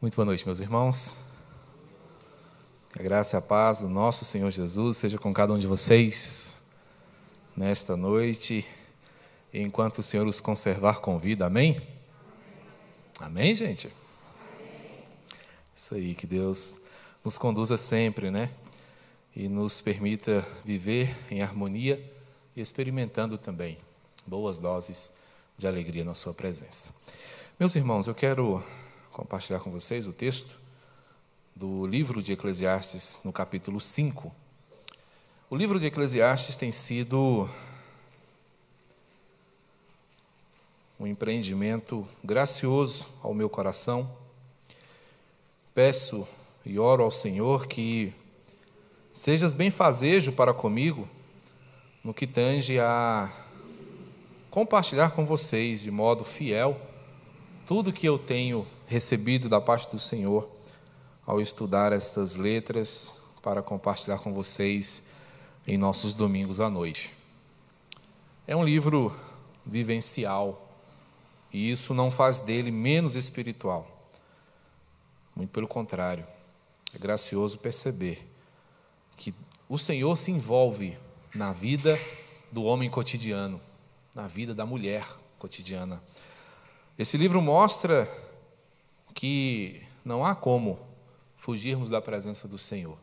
Muito boa noite, meus irmãos. Que a graça e a paz do nosso Senhor Jesus seja com cada um de vocês nesta noite, enquanto o Senhor os conservar com vida. Amém? Amém, gente? Isso aí, que Deus nos conduza sempre, né? E nos permita viver em harmonia e experimentando também boas doses de alegria na Sua presença. Meus irmãos, eu quero compartilhar com vocês o texto do livro de Eclesiastes, no capítulo 5. O livro de Eclesiastes tem sido um empreendimento gracioso ao meu coração. Peço e oro ao Senhor que sejas benfazejo para comigo no que tange a compartilhar com vocês de modo fiel tudo que eu tenho recebido da parte do Senhor ao estudar estas letras para compartilhar com vocês em nossos domingos à noite. É um livro vivencial e isso não faz dele menos espiritual. Muito pelo contrário, é gracioso perceber que o Senhor se envolve na vida do homem cotidiano, na vida da mulher cotidiana. Esse livro mostra que não há como fugirmos da presença do Senhor.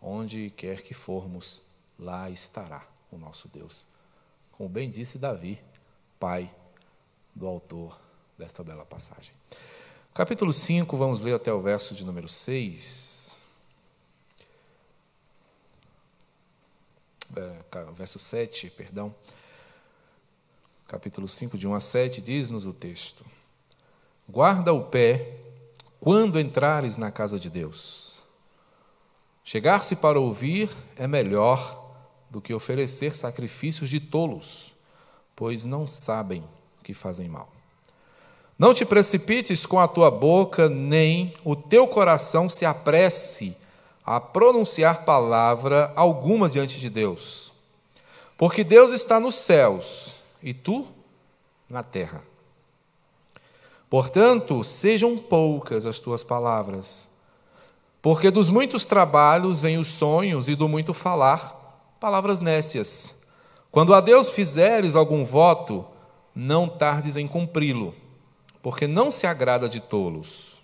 Onde quer que formos, lá estará o nosso Deus. Como bem disse Davi, pai do autor desta bela passagem. Capítulo 5, vamos ler até o verso de número 6. É, verso 7, perdão capítulo 5, de 1 a 7, diz-nos o texto: Guarda o pé quando entrares na casa de Deus. Chegar-se para ouvir é melhor do que oferecer sacrifícios de tolos, pois não sabem que fazem mal. Não te precipites com a tua boca, nem o teu coração se apresse a pronunciar palavra alguma diante de Deus. Porque Deus está nos céus e tu na terra. Portanto, sejam poucas as tuas palavras, porque dos muitos trabalhos vêm os sonhos e do muito falar, palavras nécias. Quando a Deus fizeres algum voto, não tardes em cumpri-lo, porque não se agrada de tolos.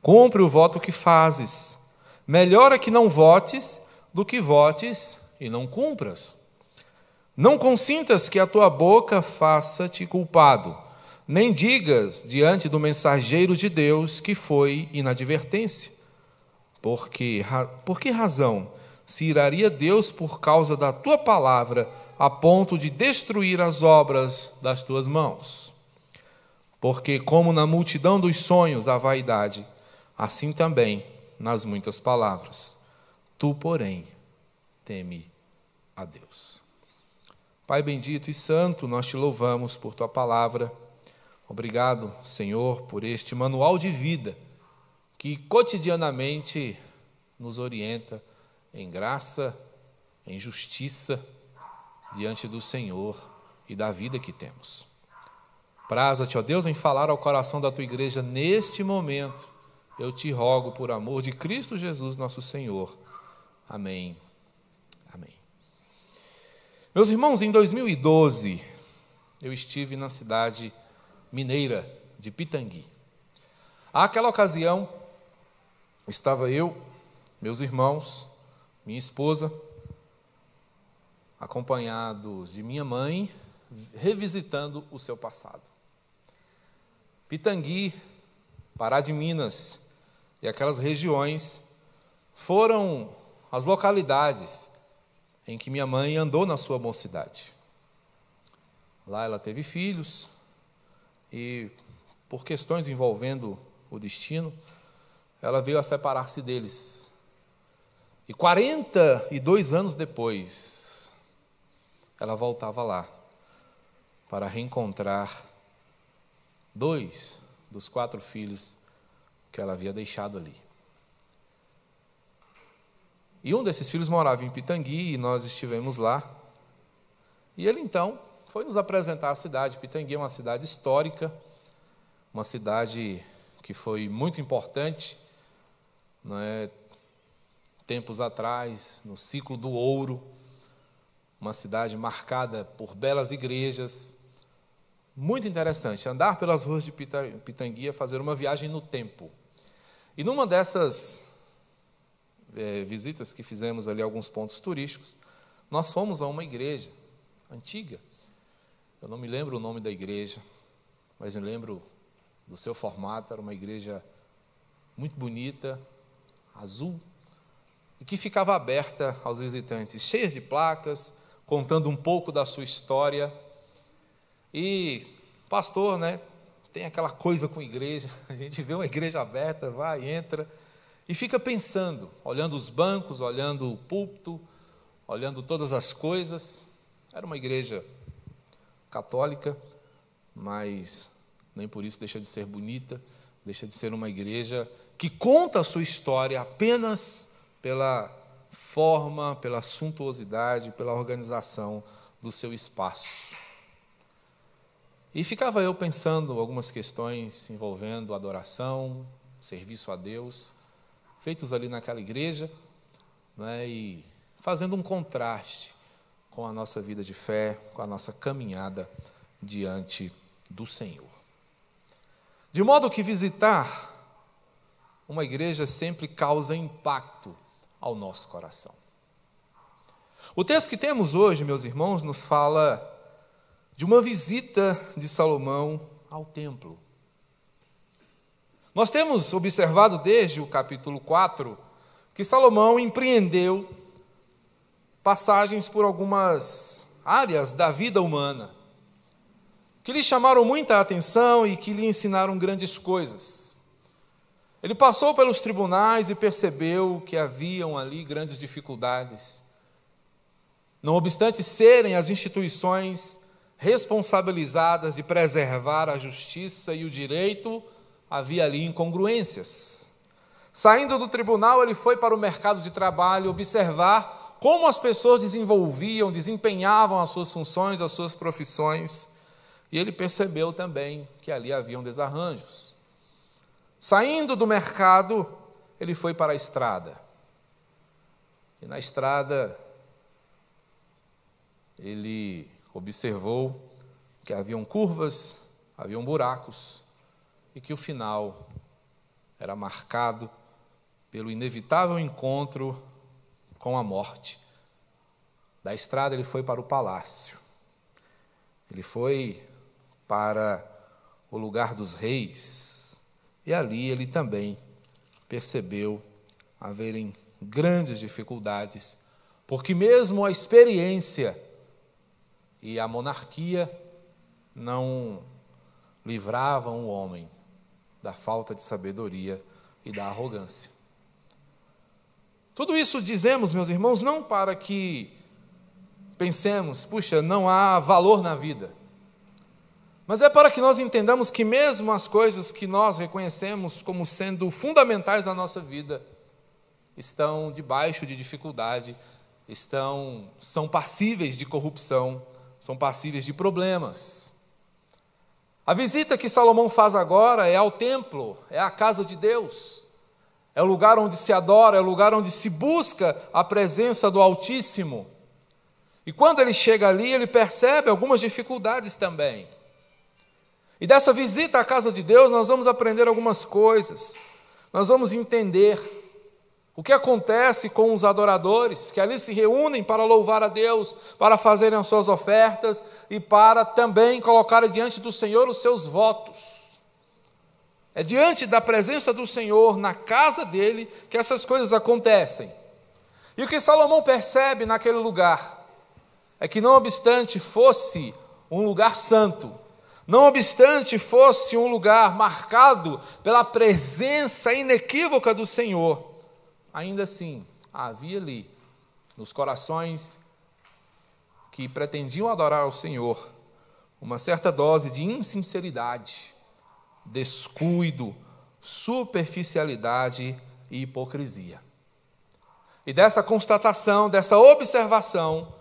Cumpre o voto que fazes. Melhor é que não votes do que votes e não cumpras. Não consintas que a tua boca faça-te culpado, nem digas diante do mensageiro de Deus que foi inadvertência. Porque, por que razão se iraria Deus por causa da tua palavra a ponto de destruir as obras das tuas mãos? Porque, como na multidão dos sonhos há vaidade, assim também nas muitas palavras. Tu, porém, teme a Deus. Pai bendito e santo, nós te louvamos por tua palavra. Obrigado, Senhor, por este manual de vida que cotidianamente nos orienta em graça, em justiça diante do Senhor e da vida que temos. Praza-te, ó Deus, em falar ao coração da tua igreja neste momento. Eu te rogo por amor de Cristo Jesus, nosso Senhor. Amém. Meus irmãos, em 2012, eu estive na cidade mineira de Pitangui. Àquela ocasião, estava eu, meus irmãos, minha esposa, acompanhados de minha mãe, revisitando o seu passado. Pitangui, Pará de Minas e aquelas regiões foram as localidades em que minha mãe andou na sua mocidade. Lá ela teve filhos e, por questões envolvendo o destino, ela veio a separar-se deles. E 42 anos depois, ela voltava lá para reencontrar dois dos quatro filhos que ela havia deixado ali. E um desses filhos morava em Pitangui e nós estivemos lá. E ele então foi nos apresentar a cidade. Pitangui é uma cidade histórica, uma cidade que foi muito importante, não é? tempos atrás, no ciclo do ouro, uma cidade marcada por belas igrejas. Muito interessante, andar pelas ruas de Pitanguia, fazer uma viagem no tempo. E numa dessas é, visitas que fizemos ali, alguns pontos turísticos, nós fomos a uma igreja antiga. Eu não me lembro o nome da igreja, mas me lembro do seu formato. Era uma igreja muito bonita, azul, e que ficava aberta aos visitantes, cheia de placas, contando um pouco da sua história. E pastor, né, tem aquela coisa com igreja, a gente vê uma igreja aberta, vai, entra e fica pensando, olhando os bancos, olhando o púlpito, olhando todas as coisas. Era uma igreja católica, mas nem por isso deixa de ser bonita, deixa de ser uma igreja que conta a sua história apenas pela forma, pela suntuosidade, pela organização do seu espaço. E ficava eu pensando algumas questões envolvendo adoração, serviço a Deus, feitos ali naquela igreja, né, e fazendo um contraste com a nossa vida de fé, com a nossa caminhada diante do Senhor. De modo que visitar uma igreja sempre causa impacto ao nosso coração. O texto que temos hoje, meus irmãos, nos fala de uma visita de Salomão ao templo. Nós temos observado desde o capítulo 4 que Salomão empreendeu passagens por algumas áreas da vida humana que lhe chamaram muita atenção e que lhe ensinaram grandes coisas. Ele passou pelos tribunais e percebeu que haviam ali grandes dificuldades. Não obstante serem as instituições responsabilizadas de preservar a justiça e o direito, havia ali incongruências. Saindo do tribunal, ele foi para o mercado de trabalho observar como as pessoas desenvolviam, desempenhavam as suas funções, as suas profissões, e ele percebeu também que ali haviam desarranjos. Saindo do mercado, ele foi para a estrada. E na estrada, ele observou que haviam curvas, haviam buracos, e que o final era marcado pelo inevitável encontro com a morte. Da estrada, ele foi para o palácio. Ele foi para o lugar dos reis, e ali ele também percebeu haverem grandes dificuldades, porque mesmo a experiência e a monarquia não livravam o homem da falta de sabedoria e da arrogância. Tudo isso dizemos, meus irmãos, não para que pensemos, puxa, não há valor na vida. Mas é para que nós entendamos que, mesmo as coisas que nós reconhecemos como sendo fundamentais na nossa vida, estão debaixo de dificuldade, estão, são passíveis de corrupção, são passíveis de problemas. A visita que Salomão faz agora é ao templo, é à casa de Deus, é o lugar onde se adora, é o lugar onde se busca a presença do Altíssimo. E quando ele chega ali, ele percebe algumas dificuldades também. E dessa visita à casa de Deus, nós vamos aprender algumas coisas. Nós vamos entender o que acontece com os adoradores que ali se reúnem para louvar a Deus, para fazerem as suas ofertas e para também colocarem diante do Senhor os seus votos. É diante da presença do Senhor, na casa dele, que essas coisas acontecem. E o que Salomão percebe naquele lugar é que, não obstante fosse um lugar santo, não obstante fosse um lugar marcado pela presença inequívoca do Senhor, ainda assim havia ali, nos corações que pretendiam adorar ao Senhor, uma certa dose de insinceridade, descuido, superficialidade e hipocrisia. E dessa constatação, dessa observação,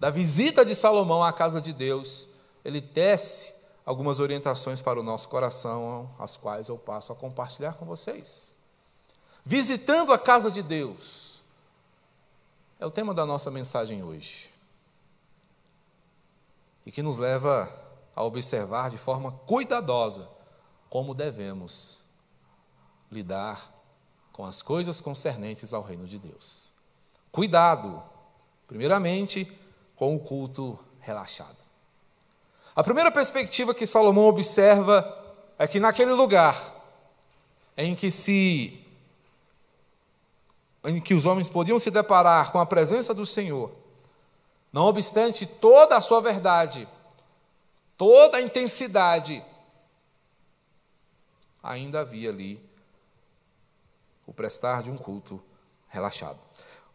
da visita de Salomão à casa de Deus, ele desce algumas orientações para o nosso coração, as quais eu passo a compartilhar com vocês. Visitando a casa de Deus é o tema da nossa mensagem hoje. E que nos leva a observar de forma cuidadosa como devemos lidar com as coisas concernentes ao reino de Deus. Cuidado, primeiramente, com o culto relaxado. A primeira perspectiva que Salomão observa é que naquele lugar em que se em que os homens podiam se deparar com a presença do Senhor, não obstante toda a sua verdade, toda a intensidade, ainda havia ali o prestar de um culto relaxado.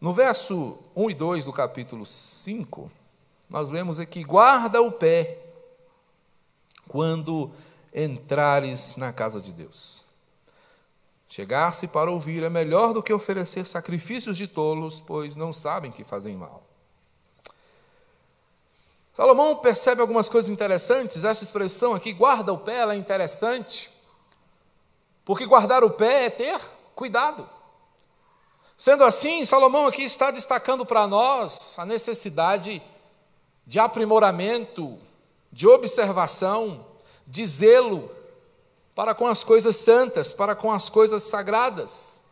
No verso 1 e 2 do capítulo 5, nós lemos aqui: guarda o pé quando entrares na casa de Deus. Chegar-se para ouvir é melhor do que oferecer sacrifícios de tolos, pois não sabem que fazem mal. Salomão percebe algumas coisas interessantes. Essa expressão aqui, guarda o pé, ela é interessante, porque guardar o pé é ter cuidado. Sendo assim, Salomão aqui está destacando para nós a necessidade de aprimoramento, de observação, de zelo para com as coisas santas, para com as coisas sagradas.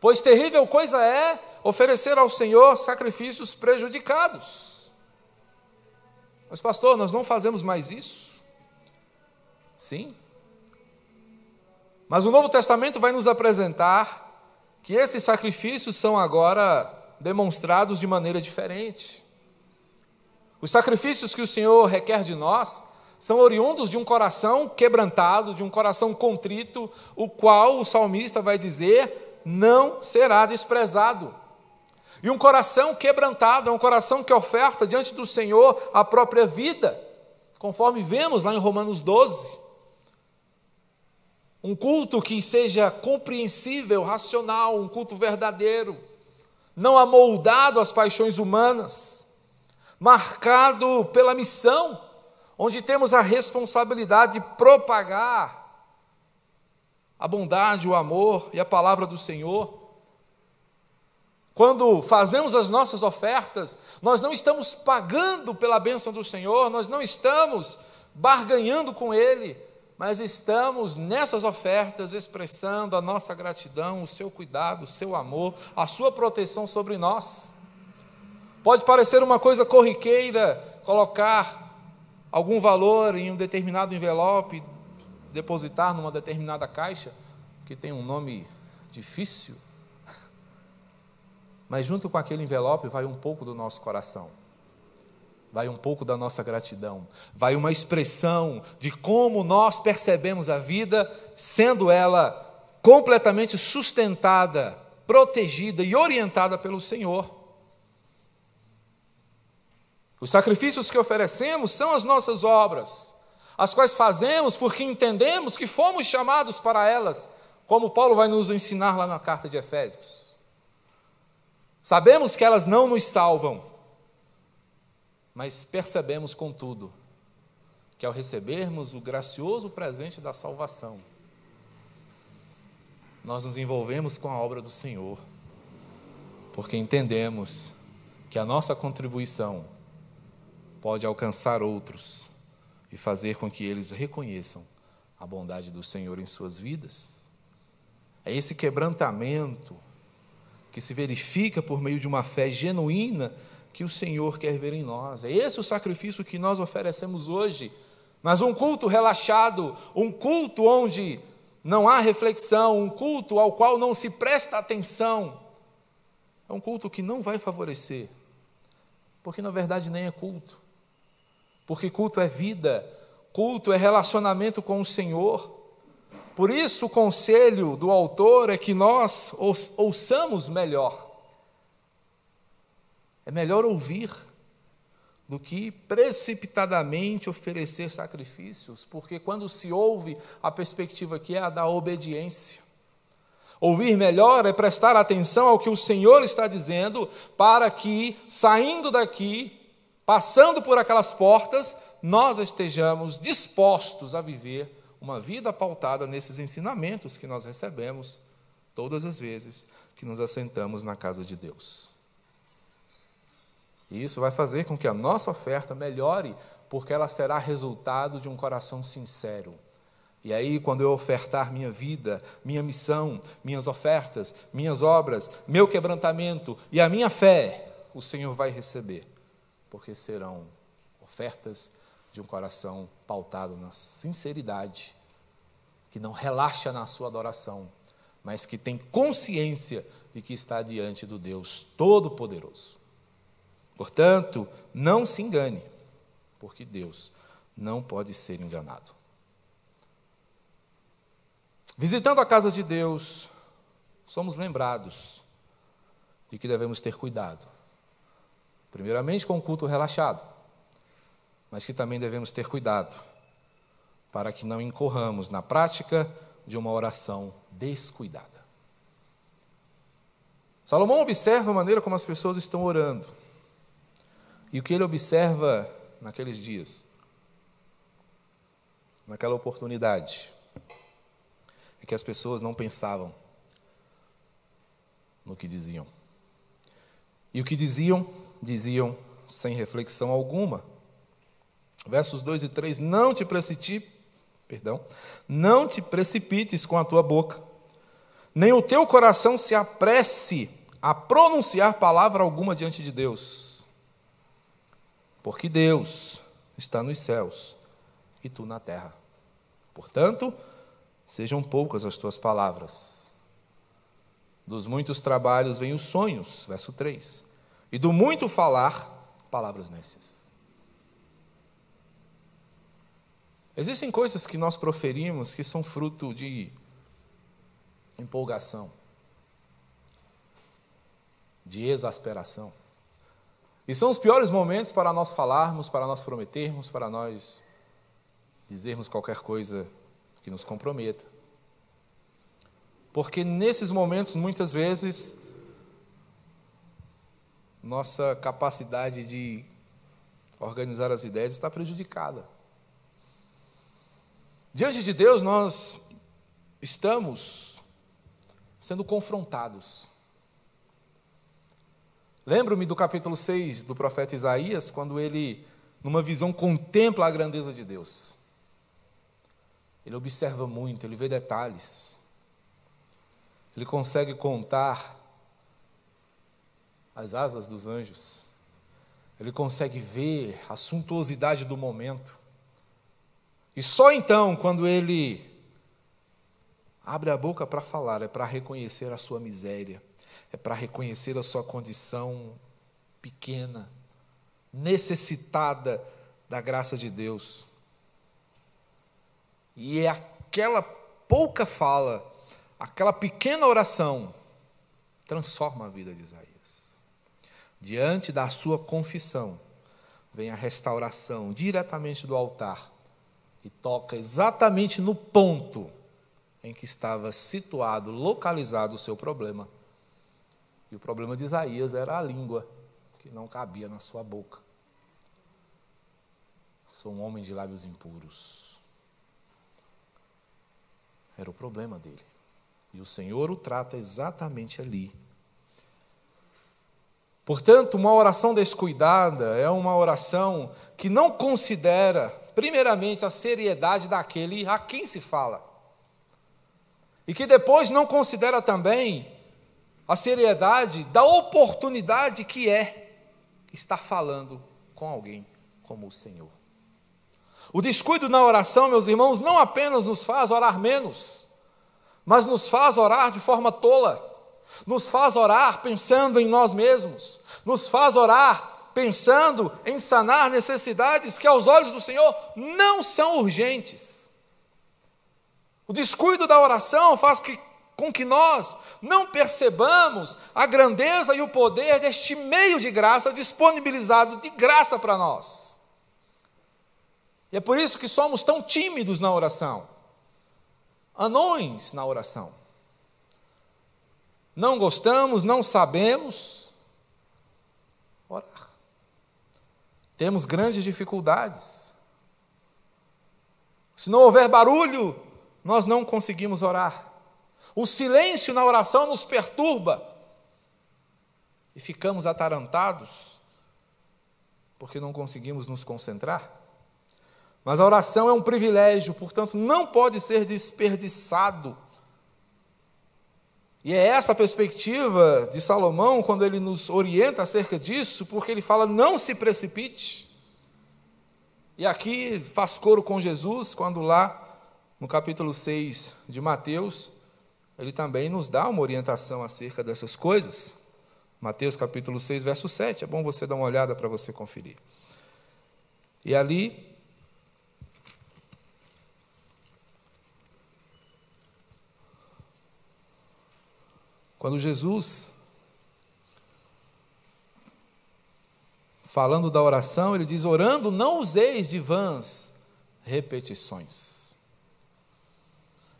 Pois terrível coisa é oferecer ao Senhor sacrifícios prejudicados. Mas, pastor, nós não fazemos mais isso? Sim. Mas o Novo Testamento vai nos apresentar que esses sacrifícios são agora demonstrados de maneira diferente. Os sacrifícios que o Senhor requer de nós são oriundos de um coração quebrantado, de um coração contrito, o qual o salmista vai dizer não será desprezado. E um coração quebrantado é um coração que oferta diante do Senhor a própria vida, conforme vemos lá em Romanos 12. Um culto que seja compreensível, racional, um culto verdadeiro, não amoldado às paixões humanas, marcado pela missão onde temos a responsabilidade de propagar a bondade, o amor e a palavra do Senhor. Quando fazemos as nossas ofertas, nós não estamos pagando pela bênção do Senhor, nós não estamos barganhando com Ele, mas estamos nessas ofertas expressando a nossa gratidão, o seu cuidado, o seu amor, a sua proteção sobre nós. Pode parecer uma coisa corriqueira colocar algum valor em um determinado envelope, depositar numa determinada caixa, que tem um nome difícil, mas junto com aquele envelope vai um pouco do nosso coração, vai um pouco da nossa gratidão, vai uma expressão de como nós percebemos a vida, sendo ela completamente sustentada, protegida e orientada pelo Senhor. Os sacrifícios que oferecemos são as nossas obras, as quais fazemos porque entendemos que fomos chamados para elas, como Paulo vai nos ensinar lá na carta de Efésios. Sabemos que elas não nos salvam, mas percebemos, contudo, que ao recebermos o gracioso presente da salvação, nós nos envolvemos com a obra do Senhor, porque entendemos que a nossa contribuição pode alcançar outros e fazer com que eles reconheçam a bondade do Senhor em suas vidas. É esse quebrantamento que se verifica por meio de uma fé genuína que o Senhor quer ver em nós. É esse o sacrifício que nós oferecemos hoje. Mas um culto relaxado, um culto onde não há reflexão, um culto ao qual não se presta atenção, é um culto que não vai favorecer, porque na verdade nem é culto porque culto é vida, culto é relacionamento com o Senhor. Por isso, o conselho do autor é que nós ouçamos melhor. É melhor ouvir do que precipitadamente oferecer sacrifícios, porque quando se ouve, a perspectiva aqui é a da obediência. Ouvir melhor é prestar atenção ao que o Senhor está dizendo, para que, saindo daqui, passando por aquelas portas, nós estejamos dispostos a viver uma vida pautada nesses ensinamentos que nós recebemos todas as vezes que nos assentamos na casa de Deus. E isso vai fazer com que a nossa oferta melhore, porque ela será resultado de um coração sincero. E aí, quando eu ofertar minha vida, minha missão, minhas ofertas, minhas obras, meu quebrantamento e a minha fé, o Senhor vai receber, porque serão ofertas de um coração pautado na sinceridade, que não relaxa na sua adoração, mas que tem consciência de que está diante do Deus Todo-Poderoso. Portanto, não se engane, porque Deus não pode ser enganado. Visitando a casa de Deus, somos lembrados de que devemos ter cuidado. Primeiramente com o culto relaxado, mas que também devemos ter cuidado para que não incorramos na prática de uma oração descuidada. Salomão observa a maneira como as pessoas estão orando. E o que ele observa naqueles dias, naquela oportunidade, é que as pessoas não pensavam no que diziam. E o que diziam, diziam sem reflexão alguma. Versos 2 e 3: Não te precipites, perdão, não te precipites com a tua boca, nem o teu coração se apresse a pronunciar palavra alguma diante de Deus porque Deus está nos céus e tu na terra. Portanto, sejam poucas as tuas palavras. Dos muitos trabalhos vêm os sonhos, verso 3. E do muito falar, palavras nécias. Existem coisas que nós proferimos que são fruto de empolgação, de exasperação. E são os piores momentos para nós falarmos, para nós prometermos, para nós dizermos qualquer coisa que nos comprometa. Porque nesses momentos, muitas vezes, nossa capacidade de organizar as ideias está prejudicada. Diante de Deus, nós estamos sendo confrontados. Lembro-me do capítulo 6 do profeta Isaías, quando ele, numa visão, contempla a grandeza de Deus. Ele observa muito, ele vê detalhes. Ele consegue contar as asas dos anjos. Ele consegue ver a suntuosidade do momento. E só então, quando ele abre a boca para falar, é para reconhecer a sua miséria é para reconhecer a sua condição pequena, necessitada da graça de Deus. E é aquela pouca fala, aquela pequena oração, transforma a vida de Isaías. Diante da sua confissão, vem a restauração diretamente do altar e toca exatamente no ponto em que estava situado, localizado o seu problema e o problema de Isaías era a língua, que não cabia na sua boca. Sou um homem de lábios impuros. Era o problema dele. E o Senhor o trata exatamente ali. Portanto, uma oração descuidada é uma oração que não considera, primeiramente, a seriedade daquele a quem se fala. E que depois não considera também a seriedade da oportunidade que é estar falando com alguém como o Senhor. O descuido na oração, meus irmãos, não apenas nos faz orar menos, mas nos faz orar de forma tola, nos faz orar pensando em nós mesmos, nos faz orar pensando em sanar necessidades que aos olhos do Senhor não são urgentes. O descuido da oração faz que com que nós não percebamos a grandeza e o poder deste meio de graça disponibilizado de graça para nós. E é por isso que somos tão tímidos na oração, anões na oração. Não gostamos, não sabemos orar. Temos grandes dificuldades Se não houver barulho, nós não conseguimos orar. O silêncio na oração nos perturba e ficamos atarantados porque não conseguimos nos concentrar. Mas a oração é um privilégio, portanto, não pode ser desperdiçado. E é essa a perspectiva de Salomão quando ele nos orienta acerca disso, porque ele fala: não se precipite. E aqui faz coro com Jesus, quando lá no capítulo 6 de Mateus, ele também nos dá uma orientação acerca dessas coisas. Mateus capítulo 6, verso 7. É bom você dar uma olhada para você conferir. E ali Quando Jesus, falando da oração, ele diz: orando, não useis de vãs repetições.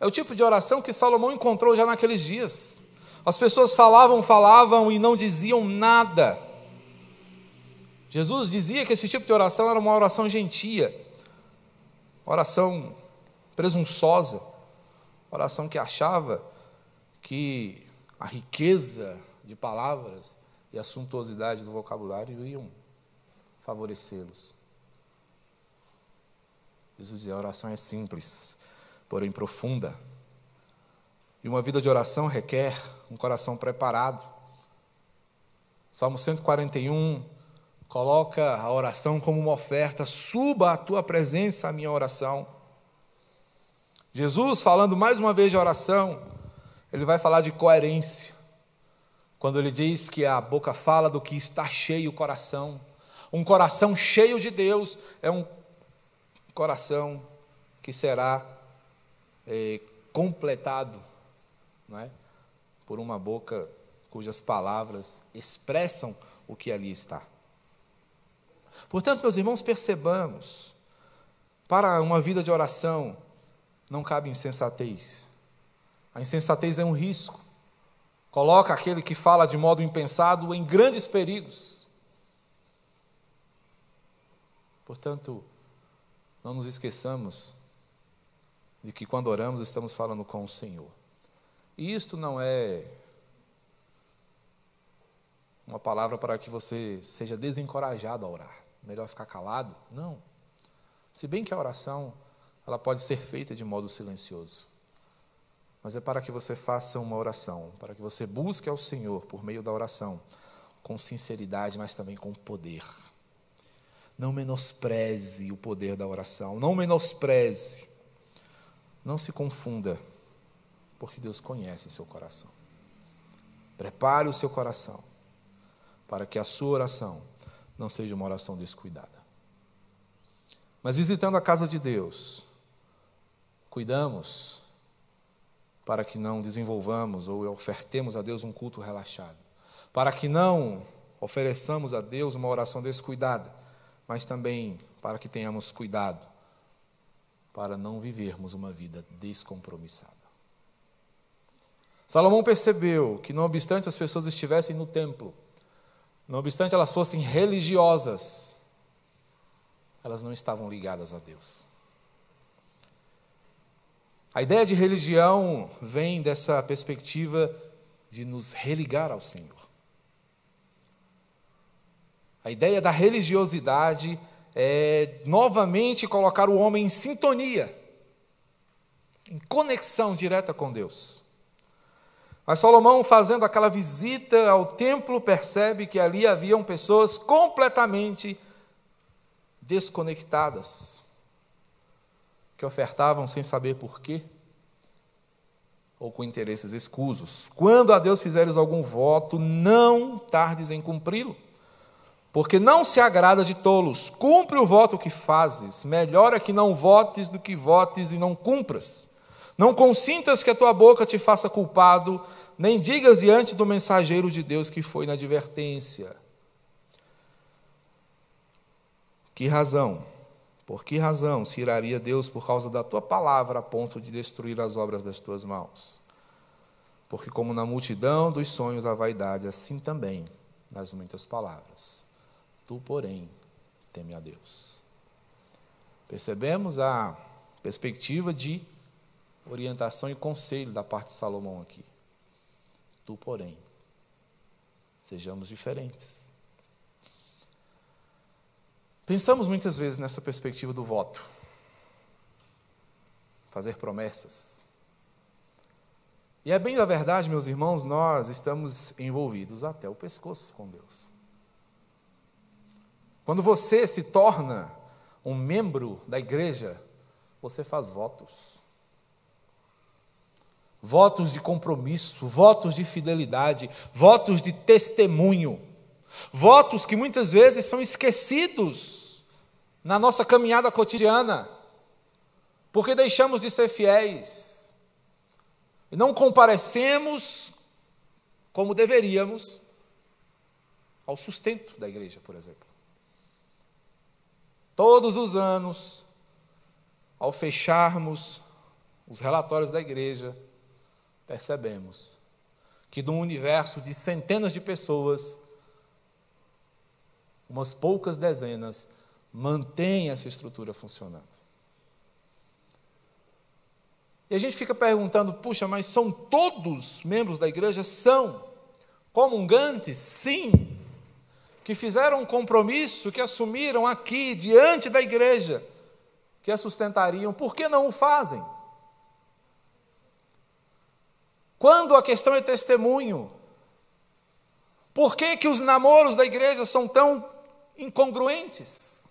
É o tipo de oração que Salomão encontrou já naqueles dias. As pessoas falavam, falavam e não diziam nada. Jesus dizia que esse tipo de oração era uma oração gentia, oração presunçosa, oração que achava que a riqueza de palavras e a suntuosidade do vocabulário iam favorecê-los. Jesus dizia: a oração é simples, porém profunda. E uma vida de oração requer um coração preparado. Salmo 141 coloca a oração como uma oferta, suba à tua presença a minha oração. Jesus, falando mais uma vez de oração, ele vai falar de coerência. Quando ele diz que a boca fala do que está cheio o coração. Um coração cheio de Deus é um coração que será é, completado não é? por uma boca cujas palavras expressam o que ali está. Portanto, meus irmãos, percebamos, para uma vida de oração não cabe insensatez. A insensatez é um risco. Coloca aquele que fala de modo impensado em grandes perigos. Portanto, não nos esqueçamos de que quando oramos estamos falando com o Senhor. E isto não é uma palavra para que você seja desencorajado a orar. Melhor ficar calado? Não. Se bem que a oração ela pode ser feita de modo silencioso mas é para que você faça uma oração, para que você busque ao Senhor por meio da oração, com sinceridade, mas também com poder. Não menospreze o poder da oração, não menospreze, não se confunda, porque Deus conhece o seu coração. Prepare o seu coração para que a sua oração não seja uma oração descuidada. Mas visitando a casa de Deus, cuidamos para que não desenvolvamos ou ofertemos a Deus um culto relaxado, para que não ofereçamos a Deus uma oração descuidada, mas também para que tenhamos cuidado para não vivermos uma vida descompromissada. Salomão percebeu que, não obstante as pessoas estivessem no templo, não obstante elas fossem religiosas, elas não estavam ligadas a Deus. A ideia de religião vem dessa perspectiva de nos religar ao Senhor. A ideia da religiosidade é novamente colocar o homem em sintonia, em conexão direta com Deus. Mas Salomão, fazendo aquela visita ao templo, percebe que ali haviam pessoas completamente desconectadas que ofertavam sem saber porquê, ou com interesses escusos. Quando a Deus fizeres algum voto, não tardes em cumpri-lo, porque não se agrada de tolos. Cumpre o voto que fazes, melhor é que não votes do que votes e não cumpras. Não consintas que a tua boca te faça culpado, nem digas diante do mensageiro de Deus que foi na advertência. Que razão por que razão se iraria Deus por causa da tua palavra a ponto de destruir as obras das tuas mãos? Porque, como na multidão dos sonhos a vaidade, assim também nas muitas palavras. Tu, porém, teme a Deus. Percebemos a Perspectiva de orientação e conselho da parte de Salomão aqui. Tu, porém, sejamos diferentes. Pensamos muitas vezes nessa perspectiva do voto. Fazer promessas. E é bem a verdade, meus irmãos, nós estamos envolvidos até o pescoço com Deus. Quando você se torna um membro da igreja, você faz votos. Votos de compromisso, votos de fidelidade, votos de testemunho. Votos que muitas vezes são esquecidos na nossa caminhada cotidiana, porque deixamos de ser fiéis e não comparecemos como deveríamos ao sustento da igreja, por exemplo. Todos os anos, ao fecharmos os relatórios da igreja, percebemos que de um universo de centenas de pessoas, umas poucas dezenas mantêm essa estrutura funcionando. E a gente fica perguntando, puxa, mas são todos membros da igreja? São. Comungantes? Sim. Que fizeram um compromisso, que assumiram aqui, diante da igreja, que a sustentariam, por que não o fazem? Quando a questão é testemunho, por que, que os namoros da igreja são tão incongruentes?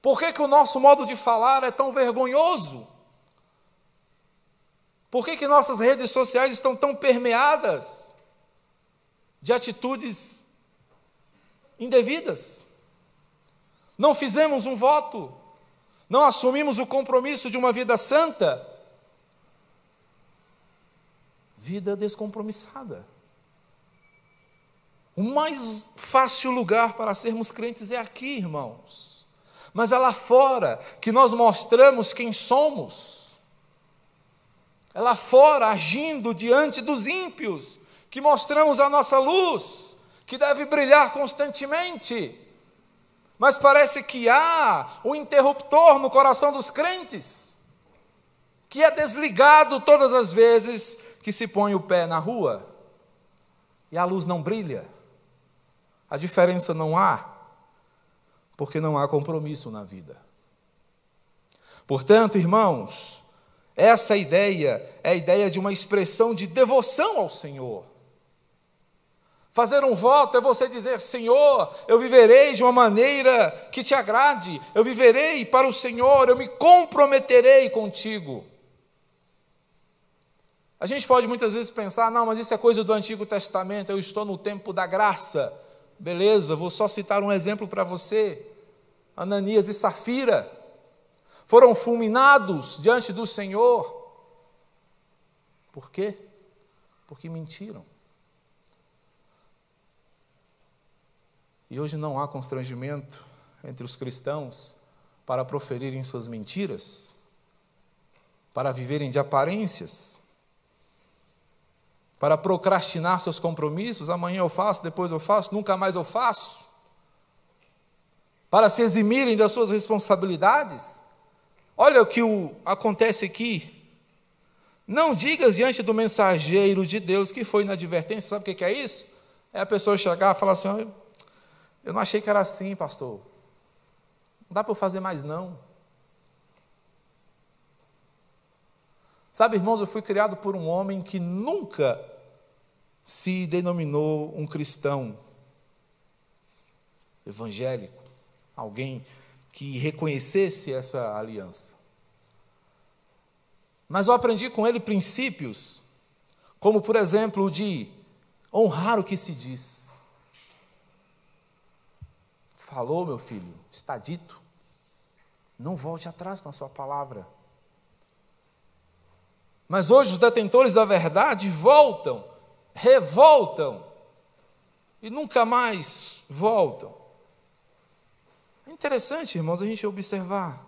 Por que, que o nosso modo de falar é tão vergonhoso? Por que, que nossas redes sociais estão tão permeadas de atitudes indevidas? Não fizemos um voto, não assumimos o compromisso de uma vida santa. Vida descompromissada. O mais fácil lugar para sermos crentes é aqui, irmãos. Mas é lá fora que nós mostramos quem somos. É lá fora, agindo diante dos ímpios, que mostramos a nossa luz, que deve brilhar constantemente. Mas parece que há um interruptor no coração dos crentes, que é desligado todas as vezes que se põe o pé na rua e a luz não brilha. A diferença não há, porque não há compromisso na vida. Portanto, irmãos, essa ideia é a ideia de uma expressão de devoção ao Senhor. Fazer um voto é você dizer: Senhor, eu viverei de uma maneira que te agrade, eu viverei para o Senhor, eu me comprometerei contigo. A gente pode muitas vezes pensar: não, mas isso é coisa do Antigo Testamento, eu estou no tempo da graça. Beleza, vou só citar um exemplo para você. Ananias e Safira foram fulminados diante do Senhor. Por quê? Porque mentiram. E hoje não há constrangimento entre os cristãos para proferirem suas mentiras, para viverem de aparências para procrastinar seus compromissos, amanhã eu faço, depois eu faço, nunca mais eu faço, para se eximirem das suas responsabilidades. Olha o que o, acontece aqui. Não digas diante do mensageiro de Deus que foi na advertência, sabe o que é isso? É a pessoa chegar e falar assim: Eu não achei que era assim, pastor. Não dá para eu fazer mais não. Sabe, irmãos, eu fui criado por um homem que nunca se denominou um cristão evangélico, alguém que reconhecesse essa aliança. Mas eu aprendi com ele princípios, como por exemplo o de honrar o que se diz. Falou, meu filho, está dito. Não volte atrás com a sua palavra. Mas hoje os detentores da verdade voltam, revoltam e nunca mais voltam. É interessante, irmãos, a gente observar.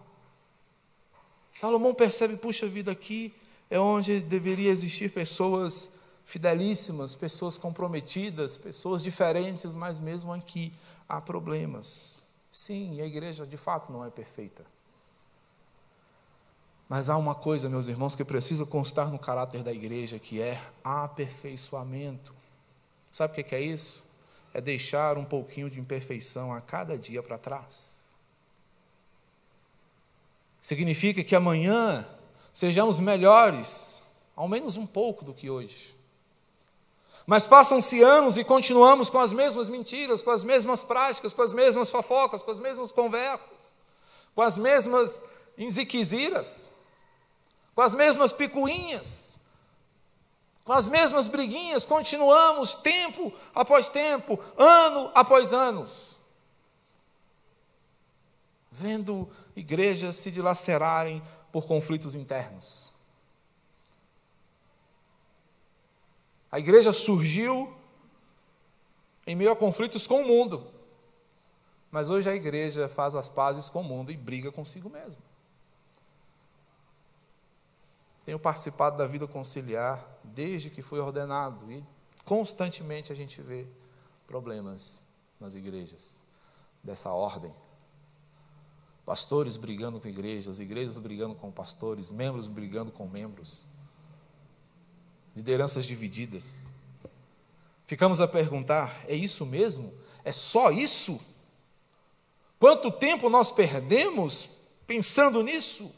Salomão percebe, puxa vida, aqui é onde deveria existir pessoas fidelíssimas, pessoas comprometidas, pessoas diferentes, mas mesmo aqui há problemas. Sim, a igreja de fato não é perfeita. Mas há uma coisa, meus irmãos, que precisa constar no caráter da igreja, que é aperfeiçoamento. Sabe o que é isso? É deixar um pouquinho de imperfeição a cada dia para trás. Significa que amanhã sejamos melhores, ao menos um pouco do que hoje. Mas passam-se anos e continuamos com as mesmas mentiras, com as mesmas práticas, com as mesmas fofocas, com as mesmas conversas, com as mesmas inziquiziras com as mesmas picuinhas, com as mesmas briguinhas, continuamos tempo após tempo, ano após anos, vendo igrejas se dilacerarem por conflitos internos. A igreja surgiu em meio a conflitos com o mundo, mas hoje a igreja faz as pazes com o mundo e briga consigo mesma. Tenho participado da vida conciliar desde que fui ordenado e constantemente a gente vê problemas nas igrejas dessa ordem. Pastores brigando com igrejas, igrejas brigando com pastores, membros brigando com membros, lideranças divididas. Ficamos a perguntar: é isso mesmo? É só isso? Quanto tempo nós perdemos pensando nisso?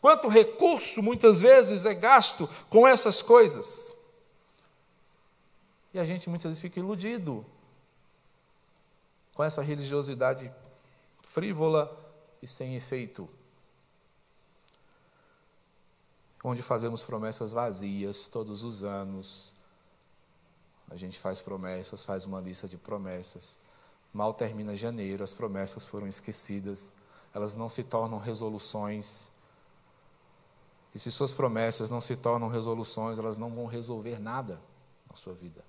Quanto recurso muitas vezes é gasto com essas coisas? E a gente muitas vezes fica iludido com essa religiosidade frívola e sem efeito. Onde fazemos promessas vazias todos os anos. A gente faz promessas, faz uma lista de promessas. Mal termina janeiro, as promessas foram esquecidas, elas não se tornam resoluções e se suas promessas não se tornam resoluções, elas não vão resolver nada na sua vida.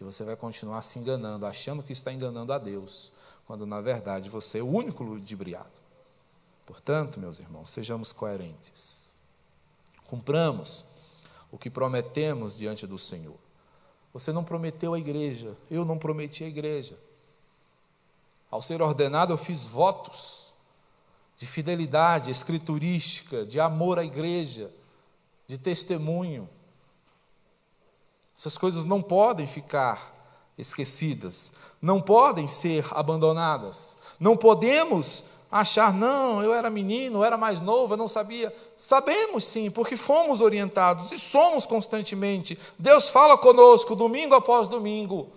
E você vai continuar se enganando, achando que está enganando a Deus, quando na verdade você é o único ludibriado. Portanto, meus irmãos, sejamos coerentes. Cumpramos o que prometemos diante do Senhor. Você não prometeu a igreja, eu não prometi a igreja. Ao ser ordenado, eu fiz votos de fidelidade escriturística, de amor à igreja, de testemunho. Essas coisas não podem ficar esquecidas, não podem ser abandonadas. Não podemos achar, não, eu era menino, eu era mais novo, eu não sabia. Sabemos sim, porque fomos orientados e somos constantemente. Deus fala conosco domingo após domingo.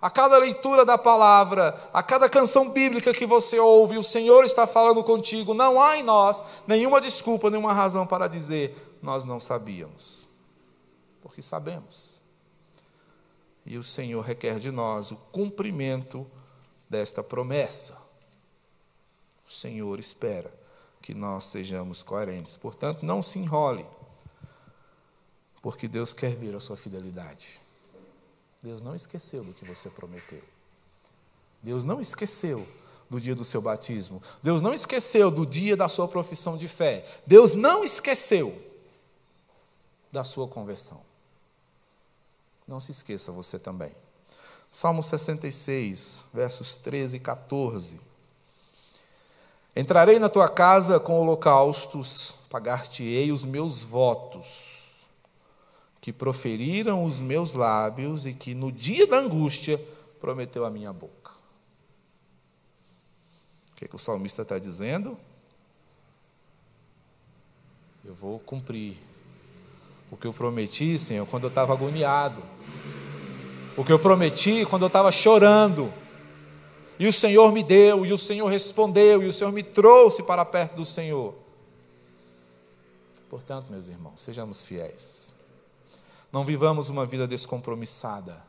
A cada leitura da palavra, a cada canção bíblica que você ouve, o Senhor está falando contigo. Não há em nós nenhuma desculpa, nenhuma razão para dizer nós não sabíamos. Porque sabemos. E o Senhor requer de nós o cumprimento desta promessa. O Senhor espera que nós sejamos coerentes. Portanto, não se enrole, porque Deus quer ver a sua fidelidade. Deus não esqueceu do que você prometeu. Deus não esqueceu do dia do seu batismo. Deus não esqueceu do dia da sua profissão de fé. Deus não esqueceu da sua conversão. Não se esqueça você também. Salmo 66, versos 13 e 14. Entrarei na tua casa com holocaustos, pagar-te-ei os meus votos que proferiram os meus lábios e que no dia da angústia prometeu a minha boca. O que, é que o salmista está dizendo? Eu vou cumprir o que eu prometi, Senhor, quando eu estava agoniado. O que eu prometi quando eu estava chorando. E o Senhor me deu, e o Senhor respondeu, e o Senhor me trouxe para perto do Senhor. Portanto, meus irmãos, sejamos fiéis. Não vivamos uma vida descompromissada,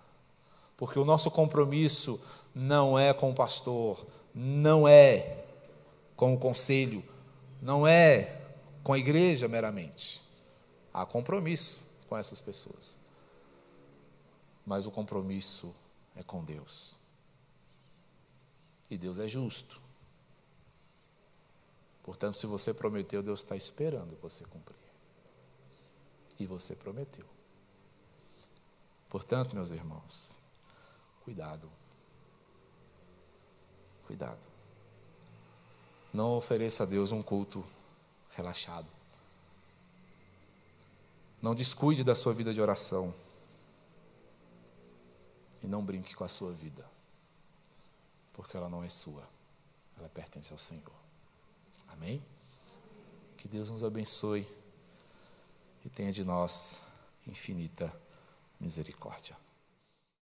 porque o nosso compromisso não é com o pastor, não é com o conselho, não é com a igreja meramente. Há compromisso com essas pessoas, mas o compromisso é com Deus. E Deus é justo. Portanto, se você prometeu, Deus está esperando você cumprir. E você prometeu. Portanto, meus irmãos, cuidado. Cuidado. Não ofereça a Deus um culto relaxado. Não descuide da sua vida de oração. E não brinque com a sua vida. Porque ela não é sua. Ela pertence ao Senhor. Amém? Que Deus nos abençoe e tenha de nós infinita misericórdia.